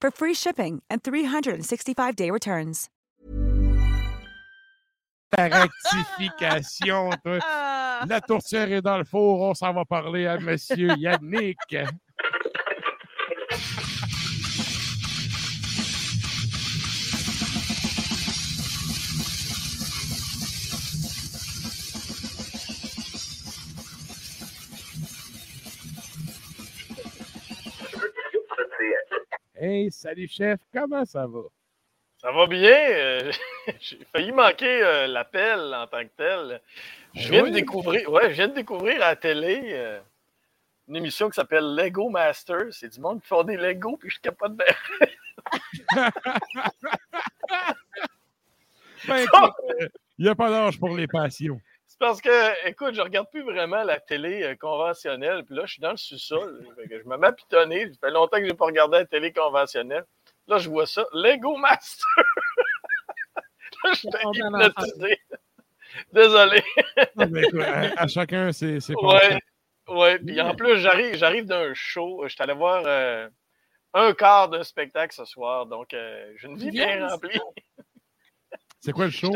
for free shipping and 365-day returns. La rectification. toi. La tourtière est dans le four. On s'en va parler à Monsieur Yannick. Hey, salut chef, comment ça va? Ça va bien. euh, J'ai failli manquer euh, l'appel en tant que tel. Je viens de découvrir, ouais, je viens de découvrir à la télé euh, une émission qui s'appelle Lego Master. C'est du monde qui font des Lego, puis je. Ben, écoute, euh, il n'y a pas d'âge pour les passions. C'est parce que, écoute, je regarde plus vraiment la télé euh, conventionnelle, puis là, je suis dans le sous-sol. Je me mets à pitonner. Ça fait longtemps que je n'ai pas regardé la télé conventionnelle. Là, je vois ça. Lego Master. là, je suis hypnotisé. Désolé. Ben, écoute, à, à chacun, c'est c'est Ouais, ouais. Puis en plus, j'arrive, j'arrive d'un show. Je suis allé voir euh, un quart d'un spectacle ce soir. Donc, euh, j'ai une vie bien remplie. C'est quoi le show?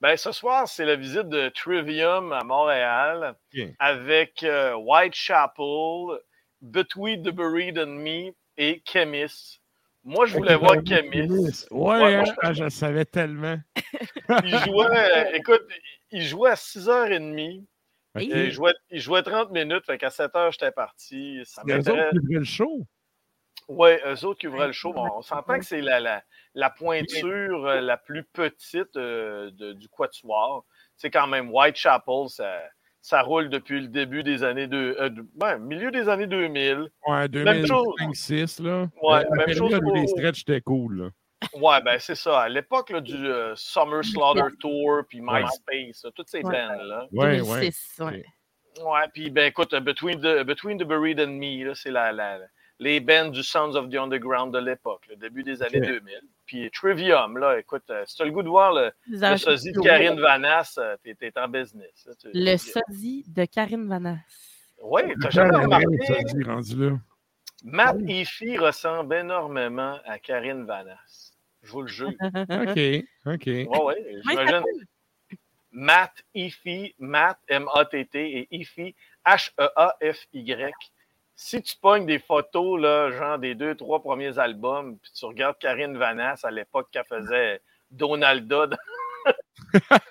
Ben, ce soir, c'est la visite de Trivium à Montréal avec euh, Whitechapel, Between the Buried and Me et Chemis. Moi, je voulais voir Chemis. Ouais, Ouais, hein? moi, Ah, je savais tellement. Il jouait, euh, écoute, il jouait à 6h30. Ok. Il jouait, il jouait 30 minutes, fait qu'à 7h, j'étais parti. Ça m'intéresse. le show. Oui, eux autres qui ouvraient le show. Bon, on s'entend que c'est la, la, la pointure euh, la plus petite euh, de- du quatuor. C'est quand même Whitechapel, ça, ça roule depuis le début des années deux, euh, de- ben, milieu des années 2000. Ouais, Même chose. 2005-2006, là. Ouais, la même chose où les pour- stretches étaient cool, là. Ouais, ben c'est ça. À l'époque là, du euh, Summer Slaughter Tour puis MySpace, là, toutes ces Ouais. bands-là. Ouais, ouais. 2006, ouais. Ouais, puis ben écoute, euh, Between the, Between the Buried and Me, là, c'est la, la, les bands du Sons of the Underground de l'époque, le début des années Ok. 2000. Puis Trivium, là, écoute, euh, si tu as le goût de voir le, sosie de Karine Vanasse, euh, t'es, t'es en business. là. Tu- Le tu- sosie de Karine Vanas. Oui, t'as jamais remarqué, dit, rendu là. Matt Effie ressemble énormément à Karine Vanasse. Je vous le jure. OK, OK. Comment il j'imagine. Matt Effie, Matt, M-A-T-T, et Effie, H-E-A-F-Y. Si tu pognes des photos, là, genre des deux, trois premiers albums, puis tu regardes Karine Vanasse à l'époque qu'elle faisait Donalda dans-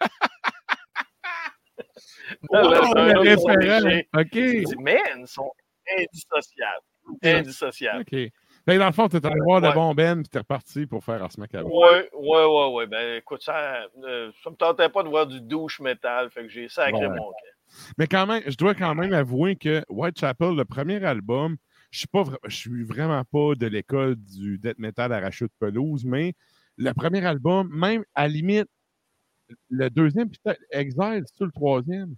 Oh, le- le dans le- référent. Tu OK. dis, Man, ils sont indissociables. Indissociables. OK. Que dans le fond, tu allé voir Ouais. bon Ben, puis t'es reparti pour faire Ars Macabre. Ouais, ouais, ouais, ouais. Ben, écoute, ça, euh, ça me tentait pas de voir du douche métal, fait que j'ai sacré Bon. mon camp. Mais quand même, je dois quand même avouer que Whitechapel, le premier album, je suis pas je suis vraiment pas de l'école du death metal arraché de pelouse, mais le premier album, même à la limite, le deuxième, puis Exile, c'est le troisième?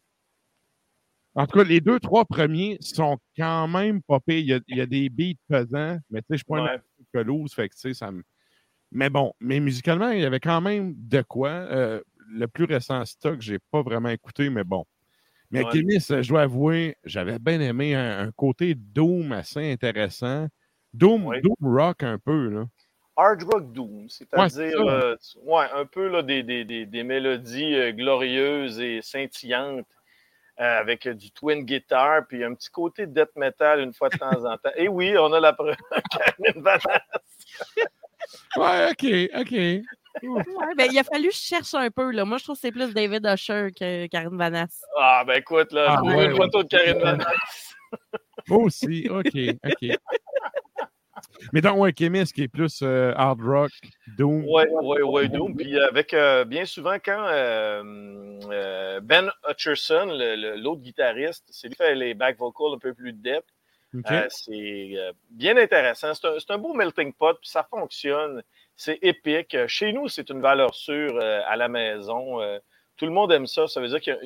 En tout cas, les deux, trois premiers sont quand même pas pires. Il y a, il y a des beats pesants, mais tu sais, je suis pas un Ouais. arraché de pelouse, fait que tu sais, ça me. Mais bon, mais musicalement, il y avait quand même de quoi. Euh, le plus récent stock, j'ai pas vraiment écouté, mais bon. Mais Ouais. Kémis, je dois avouer, j'avais bien aimé un, un côté Doom assez intéressant. Doom. Doom rock un peu, là. Hard Rock Doom, c'est-à-dire euh, ouais, un peu là, des, des, des, des mélodies euh, glorieuses et scintillantes euh, avec euh, du twin guitar, puis un petit côté death metal une fois de temps en temps. Et oui, on a la preuve, Karine. Ouais, OK, OK. Ouais, ben, il a fallu que je cherche un peu. Là. Moi, je trouve que c'est plus David Usher que Karine Vanasse. Ah, ben écoute, là, Ah, je trouve ouais, une ouais. photo de Karine Vanasse. Moi aussi, OK, OK. Mais donc, ouais, Kémis qui est plus euh, hard rock, Doom. Oui, oui, oui, Doom. Puis avec, euh, bien souvent, quand euh, euh, Ben Hutcherson, l'autre guitariste, c'est lui qui fait les back vocals un peu plus depth. Euh, c'est euh, bien intéressant. C'est un, c'est un beau melting pot, puis ça fonctionne. C'est épique. Euh, Chez nous, c'est une valeur sûre euh, à la maison. Euh, tout le monde aime ça. Ça veut dire que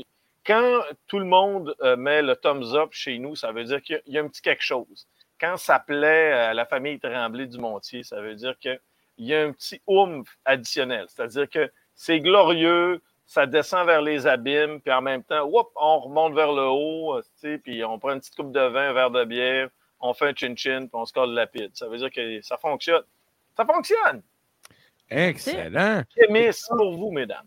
quand tout le monde met le thumbs up chez nous, ça veut dire qu'il y a- un petit quelque chose. Quand ça plaît à la famille Tremblay du Montier, ça veut dire qu'il y a un petit oomph additionnel. C'est-à-dire que c'est glorieux, ça descend vers les abîmes, puis en même temps, on remonte vers le haut, puis on prend une petite coupe de vin, un verre de bière, on fait un chin-chin, puis on se colle la pite. Ça veut dire que ça fonctionne. Ça fonctionne! Excellent. Kémis pour vous, mesdames.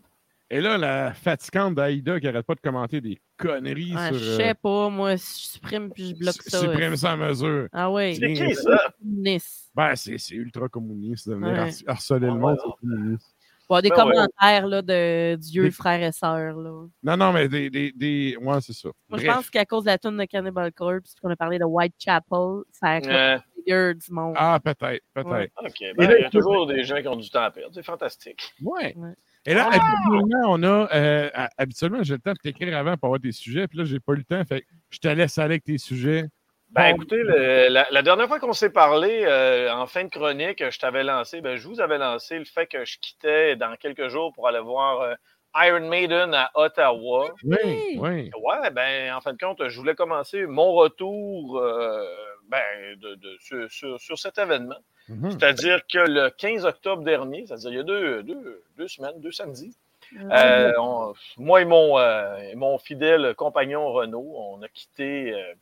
Et là, la fatigante d'Aïda qui n'arrête pas de commenter des conneries Ah, sur. je euh, sais pas, moi, je supprime puis je bloque ça. Supprime ça à mesure. Ah ouais. C'est qui ça? Nice. Ben, c'est c'est ultra communiste de venir Ouais. har- harceler le Ah, monde. ouais. c'est communiste. Bon, des Ben ouais. commentaires là, de Dieu, Des- frères et sœurs. Là. Non, non, mais des. des, des... Ouais, c'est ça. Moi, je pense qu'à cause de la tune de Cannibal Corpse, puis qu'on a parlé de Whitechapel, ça a Euh, trigger du monde. Ah, peut-être, peut-être. Ouais. OK. Ben, là, il y a toujours des gens qui ont du temps à perdre. C'est fantastique. Ouais. Ouais. Et là, Ah! habituellement, on a. euh, habituellement, j'ai le temps de t'écrire avant pour avoir des sujets, puis là, j'ai pas eu le temps. Fait que je te laisse aller avec tes sujets. Ben, Bon. écoutez, le- la, la dernière fois qu'on s'est parlé, euh, en fin de chronique, je t'avais lancé, ben, je vous avais lancé le fait que je quittais dans quelques jours pour aller voir euh, Iron Maiden à Ottawa. Oui, Oui. oui. Ouais, ben, en fin de compte, je voulais commencer mon retour euh, ben, de, de- sur, sur- sur cet événement. Mhm. C'est-à-dire que le 15 octobre dernier, c'est-à-dire il y a deux, deux, deux semaines, deux samedis, Ah, euh, on- moi et mon, euh, et mon fidèle compagnon Renaud, on a quitté euh,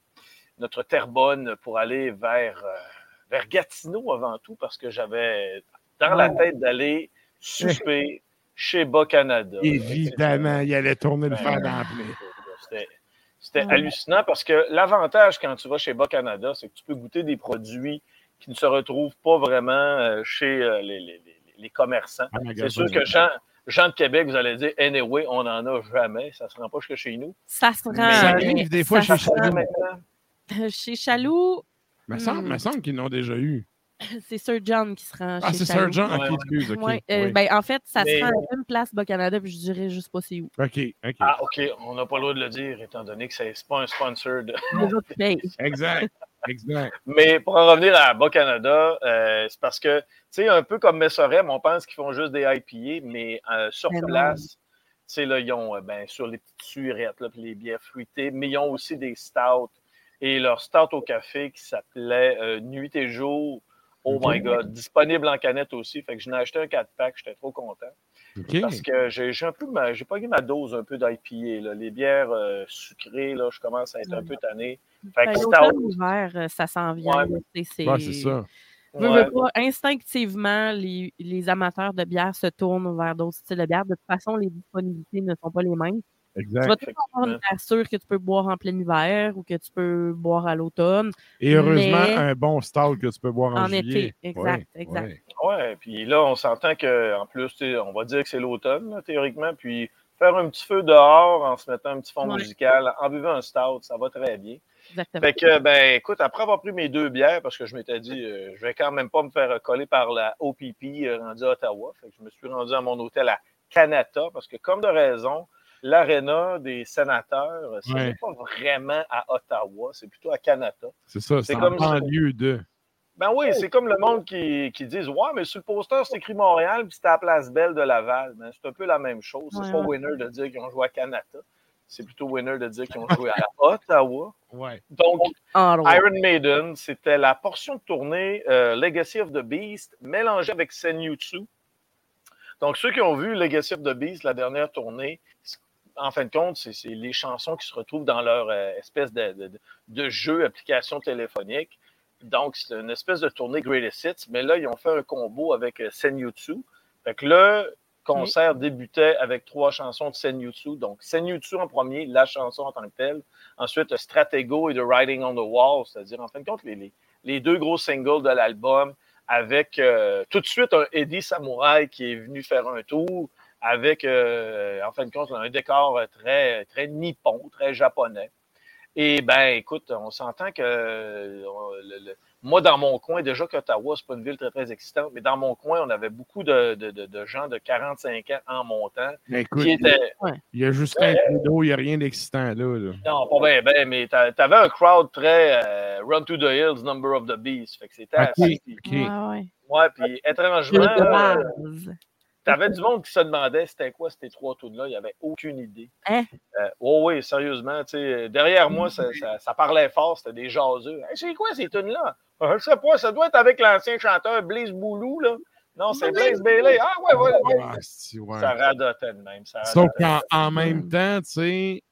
notre Terrebonne pour aller vers, euh, vers Gatineau avant tout parce que j'avais dans la tête d'aller souper chez Bas Canada. Évidemment, il allait tourner le fer dans la plaie. C'était- C'était hallucinant parce que l'avantage quand tu vas chez Bas Canada, c'est que tu peux goûter des produits qui ne se retrouvent pas vraiment euh, chez euh, les, les- les- les commerçants. C'est sûr que Jean, Jean de Québec, vous allez dire, anyway, on n'en a jamais. Ça ne se rend pas jusque chez nous. Ça se rend. Ça arrive des fois ça chez. Chaloux. Maintenant, Chez Chaloux, Me semble, Hmm. me semble qu'ils l'ont déjà eu. c'est Sir John qui se rend Ah, chez c'est. Sergent? Ok, Ouais, ouais. excuse. Ouais, euh, oui. ben, en fait, ça Mais- se rend à une place Bas-Canada, puis je dirais juste pas c'est où. OK, OK. Ah, OK, on n'a pas le droit de le dire, étant donné que ce n'est pas un sponsor. de-. Exact, exact. Mais pour en revenir à Bas-Canada, euh, c'est parce que, tu sais, un peu comme Messorem, on pense qu'ils font juste des IPA, mais euh, sur Mais non. place, tu sais, là, ils ont, euh, ben, sur les petites surettes, là, puis les bières fruitées, mais ils ont aussi des stouts. Et leur stout au café qui s'appelait euh, Nuit et jour. Oh my God, disponible en canette aussi. Fait que je n'ai acheté un 4-pack, j'étais trop content. Parce que j'ai un peu ma- j'ai pas eu ma dose un peu d'IPA. Les bières euh, sucrées, là, je commence à être un peu tanné. Fait Ben, que L'automne, stout, l'hiver, euh, ça s'en vient. Ouais. c'est Ouais, ça. Veux, ouais. veux pas, instinctivement, les, les amateurs de bière se tournent vers d'autres styles de bière. De toute façon, les disponibilités ne sont pas les mêmes. Tu Exact. vas toujours avoir une bière sûre que tu peux boire en plein hiver ou que tu peux boire à l'automne, Et heureusement, mais- un bon stout que tu peux boire en, en juillet. été. Exact, Ouais, exact. ouais. Ouais, puis là, on s'entend qu'en plus, tu on va dire que c'est l'automne, là, théoriquement, puis faire un petit feu dehors en se mettant un petit fond Ouais. musical, en buvant un stout, ça va très bien. Exactement. Fait que, ben, écoute, après avoir pris mes deux bières, parce que je m'étais dit, euh, je vais quand même pas me faire coller par la OPP euh, rendue à Ottawa, fait que je me suis rendu à mon hôtel à Canada, parce que, comme de raison, l'aréna des sénateurs, c'est Ouais. pas vraiment à Ottawa, c'est plutôt à Canada. C'est ça, C'est en comme banlieue de. Ben oui, c'est comme le monde qui, qui disent Ouais, mais sur le poster, c'est écrit Montréal, puis c'était à la place Belle de Laval. Ben, c'est un peu la même chose. C'est Ouais, pas ouais. winner de dire qu'ils ont joué à Canada. C'est plutôt winner de dire qu'ils ont joué à Ottawa. Ouais. Donc. Iron Maiden, c'était la portion de tournée euh, Legacy of the Beast mélangée avec Senjutsu. Donc, ceux qui ont vu Legacy of the Beast, la dernière tournée, en fin de compte, c'est les chansons qui se retrouvent dans leur euh, espèce de, de- de- de jeu, application téléphonique. Donc, c'est une espèce de tournée Greatest Hits, mais là, ils ont fait un combo avec euh, Senjutsu. Fait que le concert débutait avec trois chansons de Senjutsu. Donc, Senjutsu en premier, la chanson en tant que telle. Ensuite, Stratego et The Writing on the Wall, c'est-à-dire, en fin de compte, les, les- les deux gros singles de l'album avec euh, tout de suite un Eddie Samouraï qui est venu faire un tour avec, euh, en fin de compte, un décor très, très nippon, très japonais. Et ben, écoute, on s'entend que le, le, moi, dans mon coin, déjà qu'Ottawa, c'est pas une ville très, très existante, mais dans mon coin, on avait beaucoup de, de, de, de gens de 45 ans en montant. Mais écoute, qui étaient, il y a juste un d'eau, il n'y a rien d'excitant là, là, Non, pas bien, ben, mais tu avais un crowd très euh, Run to the Hills, Number of the Beast. Fait que c'était Ok, assez. ok. Ouais, ouais. Ouais, puis étrangement, De base. T'avais du monde qui se demandait c'était quoi ces trois tunes-là. Il n'y avait aucune idée. Hein? Euh, oh oui, sérieusement, tu sais, derrière moi, ça, ça- ça parlait fort, c'était des jaseux. Hey, c'est quoi ces tunes-là? Ah, Je sais pas, ça doit être avec l'ancien chanteur Blaze Boulou, là. Non, c'est Blaze Bailey. Ah ouais, ouais, ouais. Ah, c'est- ouais. Ça radotait de même. Ça Sauf qu'en en même temps, tu sais,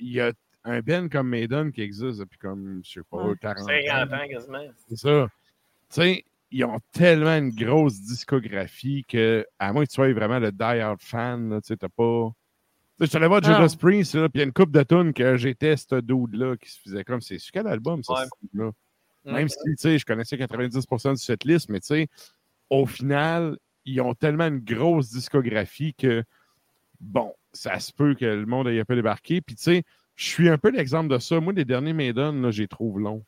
il y a un Ben comme Maiden qui existe depuis comme, je sais pas, Ouais. 40 50 ans. ans quasiment. C'est ça. Tu sais, ils ont tellement une grosse discographie que, à moins que tu sois vraiment le die-hard fan, tu sais, t'as pas. Je suis allé voir. Judas Priest, puis il y a une coupe de tunes que j'étais ce dude-là qui se faisait comme. C'est sur quel album, ça, Ouais. ce là Mm. Même si, tu sais, je connaissais 90% du setlist, mais tu sais, au final, ils ont tellement une grosse discographie que, bon, ça se peut que le monde ait un peu débarqué. Puis, tu sais, je suis un peu l'exemple de ça. Moi, les derniers Maiden, là, j'ai trouve long.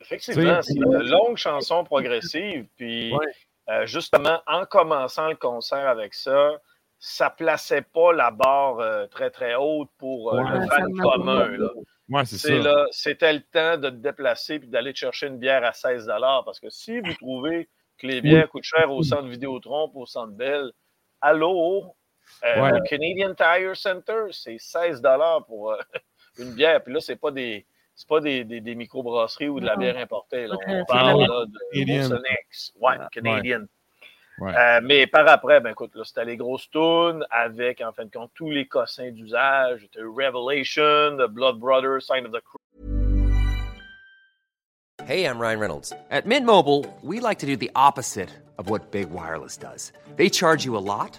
Effectivement, c'est une longue chanson progressive. Puis, Ouais. euh, justement, en commençant le concert avec ça, ça plaçait pas la barre euh, très, très haute pour euh, Ouais. le fan commun. là. Ouais, c'est ça. C'est là, c'était le temps de te déplacer et d'aller te chercher une bière à 16 Parce que si vous trouvez que les bières coûtent cher au centre Vidéotron, au centre Bell, allô, euh, Ouais. le Canadian Tire Center, c'est 16 pour euh, une bière. Puis là, c'est pas des. C'est pas des, des, des microbrasseries ou de la Non. bière importée. là. On c'est parle là, de Canadian. Molson X. Ouais, Canadian. Ouais. Euh, mais par après, ben écoute, là, c'était les grosses tunes avec, en fin de compte, tous les cossins d'usage. C'était Revelation, The Blood Brothers, Sign of the Cross. Hey, I'm Ryan Reynolds. At Mint Mobile, we like to do the opposite of what Big Wireless does. They charge you a lot,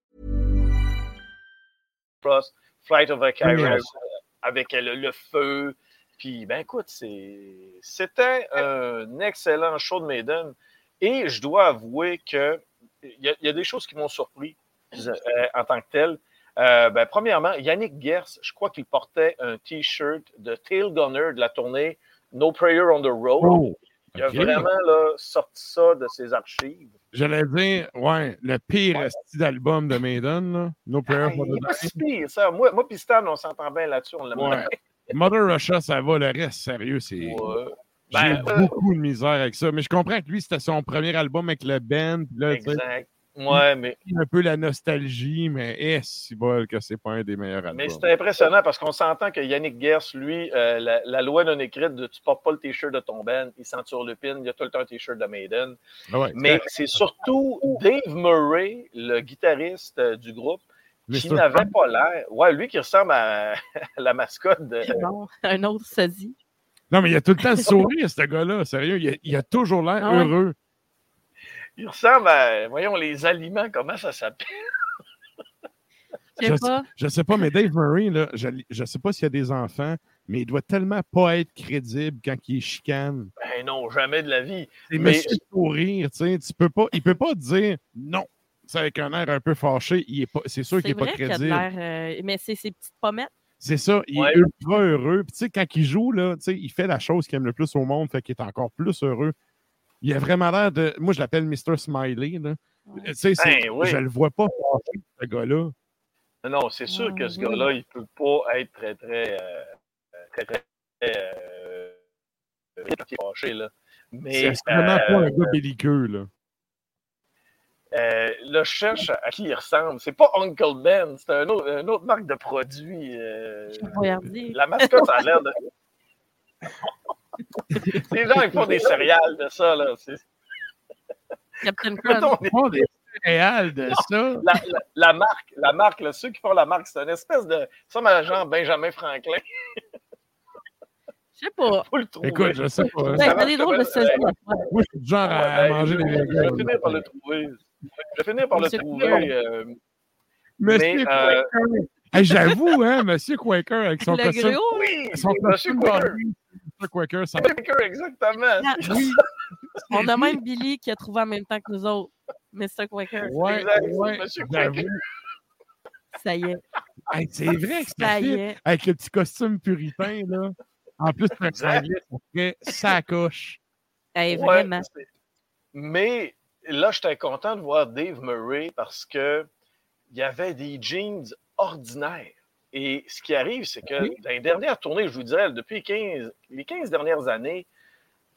Cross, Flight of Yes. euh, avec le, le feu. Puis, ben écoute, c'est- c'était un excellent show de Maiden. Et je dois avouer que il y, a- il y a des choses qui m'ont surpris euh, en tant que tel. Euh, ben, premièrement, Yannick Gers, je crois qu'il portait un T-shirt de Tail Gunner de la tournée No Prayer on the Road. Oh, Il a vraiment là, sorti ça de ses archives. J'allais dire, ouais, le pire style d'album de Maiden, là. No Prayer Ah, for il the pas Dying. si pire, ça. Moi, moi puis Stan, on s'entend bien là-dessus. On Ouais. Mother Russia, ça va, le reste, sérieux, c'est. Ouais. J'ai Ben, euh, beaucoup de misère avec ça. Mais je comprends que lui, c'était son premier album avec le band. Là, Exact. Ouais, mais, un peu la nostalgie, mais est si bol que c'est pas un des meilleurs albums. mais c'est impressionnant parce qu'on s'entend que Yannick Gers, lui, euh, la, la loi non écrite de tu portes pas le t-shirt de ton band, il sent sur le pin, il a tout le temps un t-shirt de Maiden. Ah ouais, Mais c'est surtout Dave Murray, le guitariste euh, du groupe, qui n'avait pas l'air. Ouais, lui qui ressemble à, à la mascotte de. Non, un autre sosie. Non, mais il a tout le temps le sourire, ce gars-là. Sérieux, il a, il a toujours l'air Ah ouais? heureux. Il ressemble à. Voyons, les aliments, comment ça s'appelle? Je sais Je- pas. Je sais pas, mais Dave Murray, là, je, je sais pas s'il y a des enfants, mais il doit tellement pas être crédible quand il est chicane. Ben non, jamais de la vie. C'est Mais- monsieur sourire, tu sais. Tu peux pas, il peut pas dire non. C'est avec un air un peu fâché. il est pas- C'est sûr qu'il est pas crédible. euh, mais c'est ses petites pommettes. C'est ça, il Ouais. est ultra heureux. Puis tu sais, quand il joue, là, tu sais, il fait la chose qu'il aime le plus au monde, fait qu'il est encore plus heureux. Il a vraiment l'air de. Moi, je l'appelle Mr. Smiley. Là. Tu sais, c'est- Ben oui. je le vois pas fâché, ce gars-là. Non, c'est sûr que ce gars-là, il ne peut pas être très, très, euh, très, très, euh, fâché, là. Mais C'est vraiment pas euh, un gars belliqueux, là. euh, là, je cherche à qui il ressemble. C'est pas Uncle Ben, c'est un autre, une autre marque de produit. euh, la mascotte, ça a l'air de. Les gens, ils font des céréales de ça, là. Captain Crunch. Ils font des céréales de ça. la, la- la marque, la marque, là, ceux qui font la marque, c'est une espèce de. Ça, ma genre Benjamin Franklin. Je sais pas. Faut le trouver. Écoute, je sais pas. Ouais, Ça t'as des drôles de ça saucisses. Moi, je suis du genre à, à Ouais, ben, manger je, des je vais finir par le trouver. Je vais finir par le trouver. Euh, Monsieur mais, euh. Hey, J'avoue, hein, Monsieur Quaker avec son costume. oui, Son Monsieur costume Monsieur Quaker, ça Quaker, exactement. Ah, Oui. On a même Billy qui a trouvé en même temps que nous autres. Mr. Quaker. Ouais, ouais, Monsieur j'avoue. Quaker. Ça y est. Hey, c'est vrai que Ça y est. avec le petit costume puritain, là. En plus, Exact. anglais, ça ferait sacoche. Hey, Ouais, vraiment. c'est- mais là, j'étais content de voir Dave Murray parce que il y avait des jeans ordinaires. Et ce qui arrive, c'est que Oui. dans les dernières tournées, je vous dirais, depuis 15, les 15 dernières années,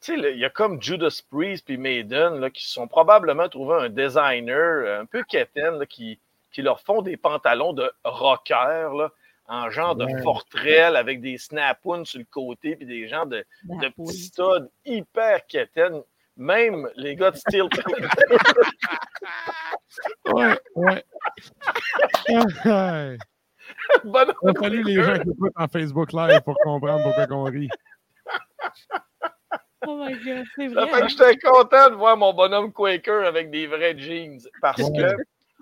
tu sais, là, il y a comme Judas Priest puis Maiden là, qui se sont probablement trouvé un designer euh, un peu quétaine là, qui, qui leur font des pantalons de rocker là, en genre de Ouais. fortrelle avec des snap-ons sur le côté puis des genres de, de petits studs hyper quétaines. Même les gars de Steel Ouais, ouais. Bonhomme On salue les gens qui écoutent en Facebook Live pour comprendre pourquoi on rit. Oh my god, c'est Ça vrai. fait que j'étais content de voir mon bonhomme Quaker avec des vrais jeans. Parce Ouais. que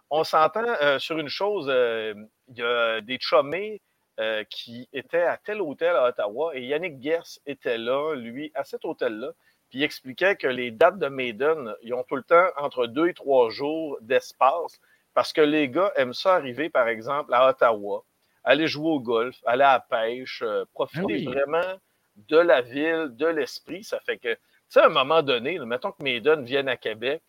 on s'entend euh, sur une chose, euh, il y a des chummés euh, qui étaient à tel hôtel à Ottawa et Yannick Gers était là, lui, à cet hôtel-là. Puis il expliquait que les dates de Maiden, ils ont tout le temps entre deux et trois jours d'espace parce que les gars aiment ça arriver, par exemple, à Ottawa, aller jouer au golf, aller à la pêche, euh, profiter Ah oui. vraiment de la ville, de l'esprit. Ça fait que, tu sais, à un moment donné, là, mettons que Maiden vienne à Québec,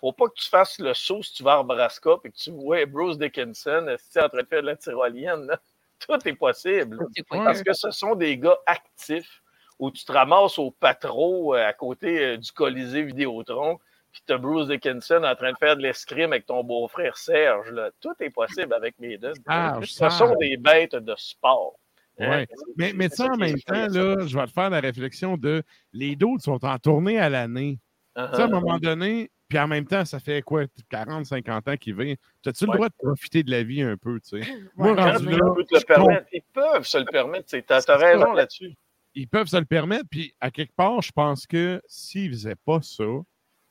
faut pas que tu fasses le saut si tu vas à Nebraska et que tu vois Bruce Dickinson euh, si tu es en train de faire de la tyrolienne. là? Tout est possible. Parce que ce sont des gars actifs où tu te ramasses au patro euh, à côté euh, du Colisée Vidéotron, puis tu as Bruce Dickinson en train de faire de l'escrime avec ton beau-frère Serge. là. Tout est possible avec Maiden. Serge, Ce sont des bêtes de sport. Ouais. Hein? Mais, mais ça, en même temps, là, je vais te faire la réflexion de les d'autres sont en tournée à l'année. Uh-huh. Tu sais, à un moment donné, puis en même temps, ça fait quoi, 40, 50 ans qu'il vit. As-tu le droit de profiter de la vie un peu, tu sais? Moi, Ouais, Quand rendu tu là, peux te le permettre, ils peuvent se le permettre. Tu as, C'est raison ça. là-dessus. ils peuvent se le permettre. Puis à quelque part, je pense que s'ils faisaient pas ça,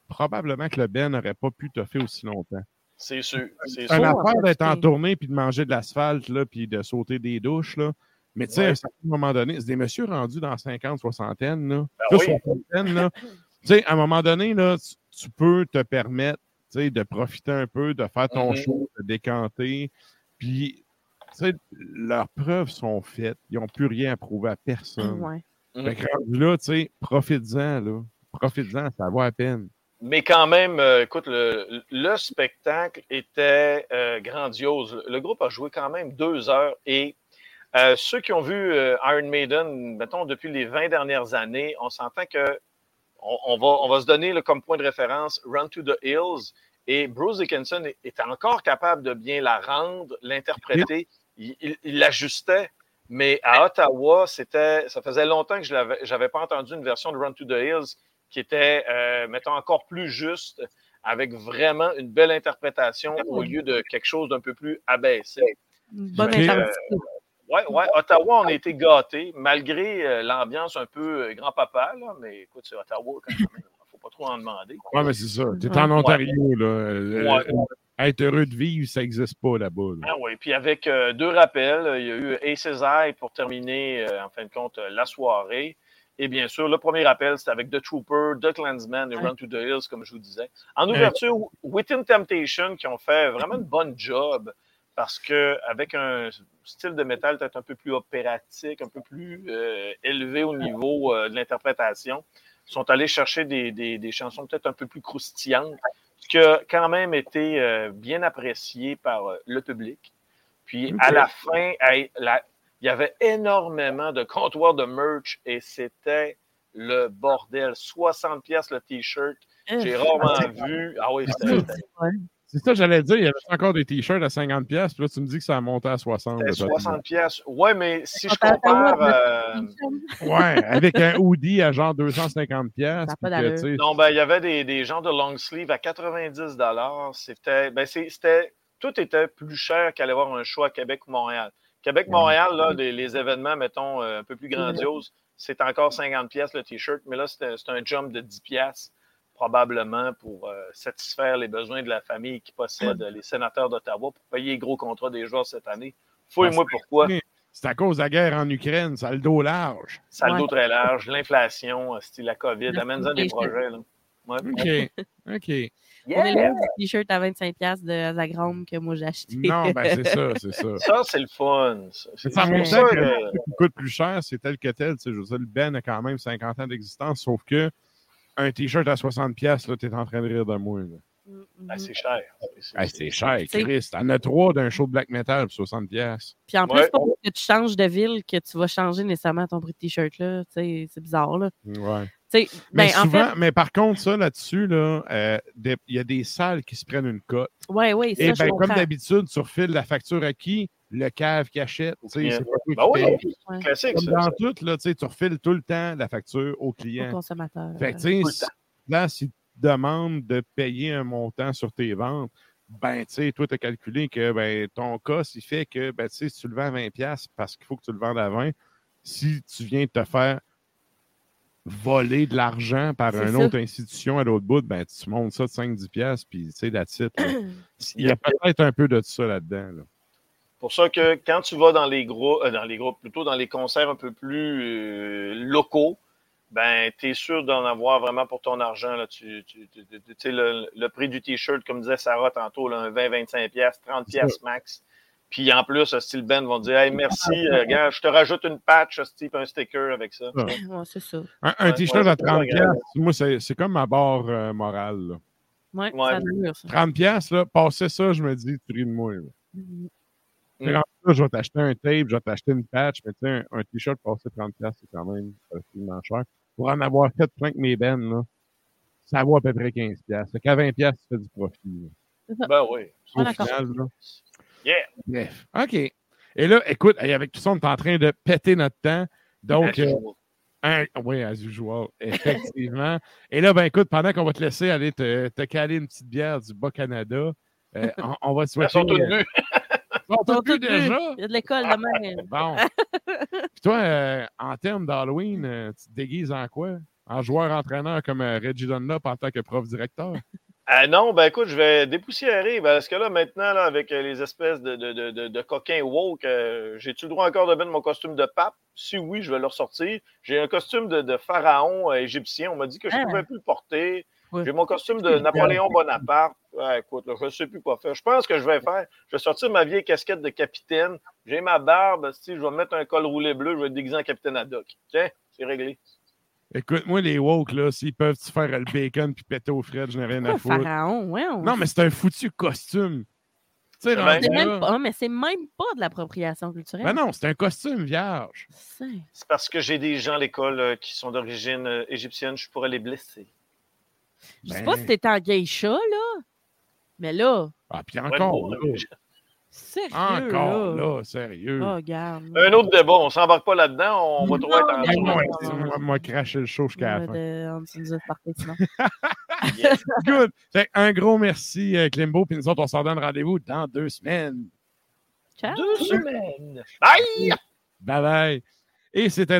probablement que le Ben n'aurait pas pu toffer aussi longtemps. C'est sûr. C'est une affaire d'être en tournée puis de manger de l'asphalte là, puis de sauter des douches. Là. Mais tu sais, à un certain moment donné, c'est des messieurs rendus dans 50, 60 là. Ben oui. soixantaine, là. Tu sais, à un moment donné, là, tu, tu peux te permettre tu sais, de profiter un peu, de faire ton Mhm. show, de décanter. Puis, tu sais, leurs preuves sont faites. Ils n'ont plus rien à prouver à personne. Ouais. Mm. Fait que rendu là, tu sais, profites-en, là. Profites-en, ça vaut à peine. Mais quand même, euh, écoute, le, le spectacle était euh, grandiose. Le groupe a joué quand même deux heures et euh, ceux qui ont vu Iron Maiden, mettons, depuis les 20 dernières années, on s'entend que on, va, on va se donner comme point de référence Run to the Hills et Bruce Dickinson est, encore capable de bien la rendre, l'interpréter. Il l'ajustait. Mais à Ottawa, c'était, ça faisait longtemps que je n'avais pas entendu une version de Run to the Hills qui était, euh, mettons, encore plus juste, avec vraiment une belle interprétation au lieu de quelque chose d'un peu plus abaissé. Bonne Ok. intensité. Ouais, ouais, Ottawa, on a été gâtés, malgré euh, l'ambiance un peu euh, grand-papa, là, mais écoute, c'est Ottawa quand même. faut pas trop en demander. Ouais, mais c'est ça. Tu es en Ontario, là. Euh, Ouais. euh, Être heureux de vivre, ça n'existe pas là-bas. là. Ah oui, puis avec euh, deux rappels, euh, il y a eu Aces Eye pour terminer, euh, en fin de compte, euh, la soirée. Et bien sûr, le premier rappel, c'était avec The Trooper, The Clansman et. Run to the Hills, comme je vous disais. En ouverture, Within Temptation, qui ont fait vraiment une bonne job, parce que avec un style de métal peut-être un peu plus opératique, un peu plus euh, élevé au niveau euh, de l'interprétation, sont allés chercher des, des- des chansons peut-être un peu plus croustillantes, ce qui a quand même été euh, bien apprécié par le public. Puis à la fin, la- il y avait énormément de comptoirs de merch et c'était le bordel. 60 pièces le t-shirt. J'ai rarement vu. Ah oui, c'était C'est ça, j'allais dire. Il y avait encore des t-shirts à 50$, pièces, puis là, tu me dis que ça a monté à 60$. c'était de toute 60 pièces. Ouais, mais si je compare. Euh, Ouais, avec un hoodie à genre 250$. pièces, Non, ben, il y avait des, des gens de long sleeve à 90 C'était, ben, c'était, tout était plus cher qu'aller voir un show à Québec ou Montréal. Québec-Montréal, là, les, les événements, mettons, euh, un peu plus grandioses, c'est encore 50 pièces le t-shirt, mais là, c'est un, jump de 10 pièces probablement pour euh, satisfaire les besoins de la famille qui possède les sénateurs d'Ottawa pour payer les gros contrats des joueurs cette année. Fouille-moi pourquoi. c'est à cause de la guerre en Ukraine, ça a le dos large. Ça a le dos très large, l'inflation, euh, la COVID, amène-en des projets. Là. Ouais. OK. OK. On est là du t-shirt à 25$ de Zagrom que moi j'ai acheté. Non, ben c'est ça, c'est ça. Ça, c'est le fun. ça. C'est C'est ça, ça temps que- que le qui coûte plus cher, c'est tel que tel. Je veux dire, le Ben a quand même 50 ans d'existence, sauf que un t-shirt à 60$, piastres, là, t'es en train de rire de moi. là. Ah, c'est cher. Hey, c'est cher, C'est- Chris. T'en as trois d'un show de black metal pour 60$. piastres. Puis en plus, Ouais. c'est pas parce que tu changes de ville que tu vas changer nécessairement ton prix de t-shirt. là. C'est bizarre. Là. Ouais. Mais, Ben, en souvent, fait, mais par contre, ça là-dessus, là, euh, il y a des salles qui se prennent une cote. ouais, ouais, ça, Et ben, comme d'habitude, tu refiles la facture à qui? Le cave qui achète. tu sais, client. C'est Ben oui, paye. Ouais. classique, Comme ça. dans ça. tout, là, tu sais, tu refiles tout le temps la facture au Au client. consommateur. Fait que, sais, temps. là, si tu demandes de payer un montant sur tes ventes, ben, tu sais, toi, tu as calculé que ben, ton cas, il fait que, ben, tu sais, si tu le vends à 20$ parce qu'il faut que tu le vendes à 20$, si tu viens de te faire voler de l'argent par une ça. autre institution à l'autre bout, ben, tu montes ça de 5-10$, puis, tu sais, la titre. Il y a peut-être un peu de ça là-dedans. Là. pour ça que quand tu vas dans les groupes, euh, dans les groupes, plutôt dans les concerts un peu plus euh, locaux, ben, tu es sûr d'en avoir vraiment pour ton argent. Là. Tu, tu, tu- tu- tu sais, le, le prix du T-shirt, comme disait Sarah tantôt, là, un 20-25$, piastres, 30$ piastres max. Puis en plus, euh, style Ben vont dire Hey, merci, euh, gars, je te rajoute une patch, un sticker avec ça. Ah. Ouais, c'est ça. Un, t-shirt ouais, à c'est pas 30$, grave. moi, c'est c'est comme ma barre euh, morale. là. Ouais, Ouais. ça ça. 30$, là, passer ça, je me dis, tu ris de moi. là. Là, je vais t'acheter un tape, je vais t'acheter une patch, mais tu sais, un, un t-shirt passé 30$, c'est quand même relativement cher. Pour en avoir fait plein que mes bennes, là, ça vaut à peu près 15$. Fait qu'à 20$, tu fais du profit. là. Ben oui. Au Ah, d'accord. final, là. Yeah. Bref. OK. Et là, écoute, avec tout ça, on est en train de péter notre temps. Donc, euh, un- oui, as usual, effectivement. Et là, ben écoute, pendant qu'on va te laisser aller te, te caler une petite bière du Bas-Canada, euh, on, on va te souhaiter... sont toutes euh. Ils sont Ils sont nues. déjà? Il y a de l'école demain. Bon. Puis toi, euh, en termes d'Halloween, euh, tu te déguises en quoi? En joueur-entraîneur comme euh, Reggie Dunlop en tant que prof-directeur? Ah non, ben écoute, je vais dépoussiérer. Parce que là, maintenant, là, avec euh, les espèces de, de, de, de, de coquins woke, euh, j'ai-tu le droit encore de mettre mon costume de pape? Si oui, je vais le ressortir. J'ai un costume de, de pharaon euh, égyptien. On m'a dit que je ne Ah. pouvais plus le porter. Ouais. J'ai mon costume de Napoléon Bonaparte. Écoute, là, je ne sais plus quoi faire. Je pense que je vais faire. Je vais sortir ma vieille casquette de capitaine. J'ai ma barbe. si, Je vais me mettre un col roulé bleu. Je vais être déguisé en capitaine Haddock. Tiens, c'est réglé. Écoute, moi, les woke, là, s'ils peuvent te faire le bacon puis péter aux frettes, je n'ai rien à foutre. pharaon, ouais. on- Non, mais c'est un foutu costume. Sais, Ben, C'est même pas, mais c'est même pas de l'appropriation culturelle. Ben non, c'est un costume vierge. C'est- C'est parce que j'ai des gens à l'école euh, qui sont d'origine euh, égyptienne. Je pourrais les blesser. Je sais Ben. pas si t'es en geisha, là. Mais là, Ah, puis Ouais, encore, bon, là. Sérieux, Encore, là? là, sérieux. Oh, regarde. Un autre débat, on s'embarque pas là-dedans, on va trouver être en moi, moi, moi, cracher le show jusqu'à la fin. de- on. Yes. Good. Fait, un gros merci, euh, Klimbo. Puis nous autres, on s'en donne rendez-vous dans deux semaines. Ciao. Deux semaines. Bye! Bye bye. Et c'était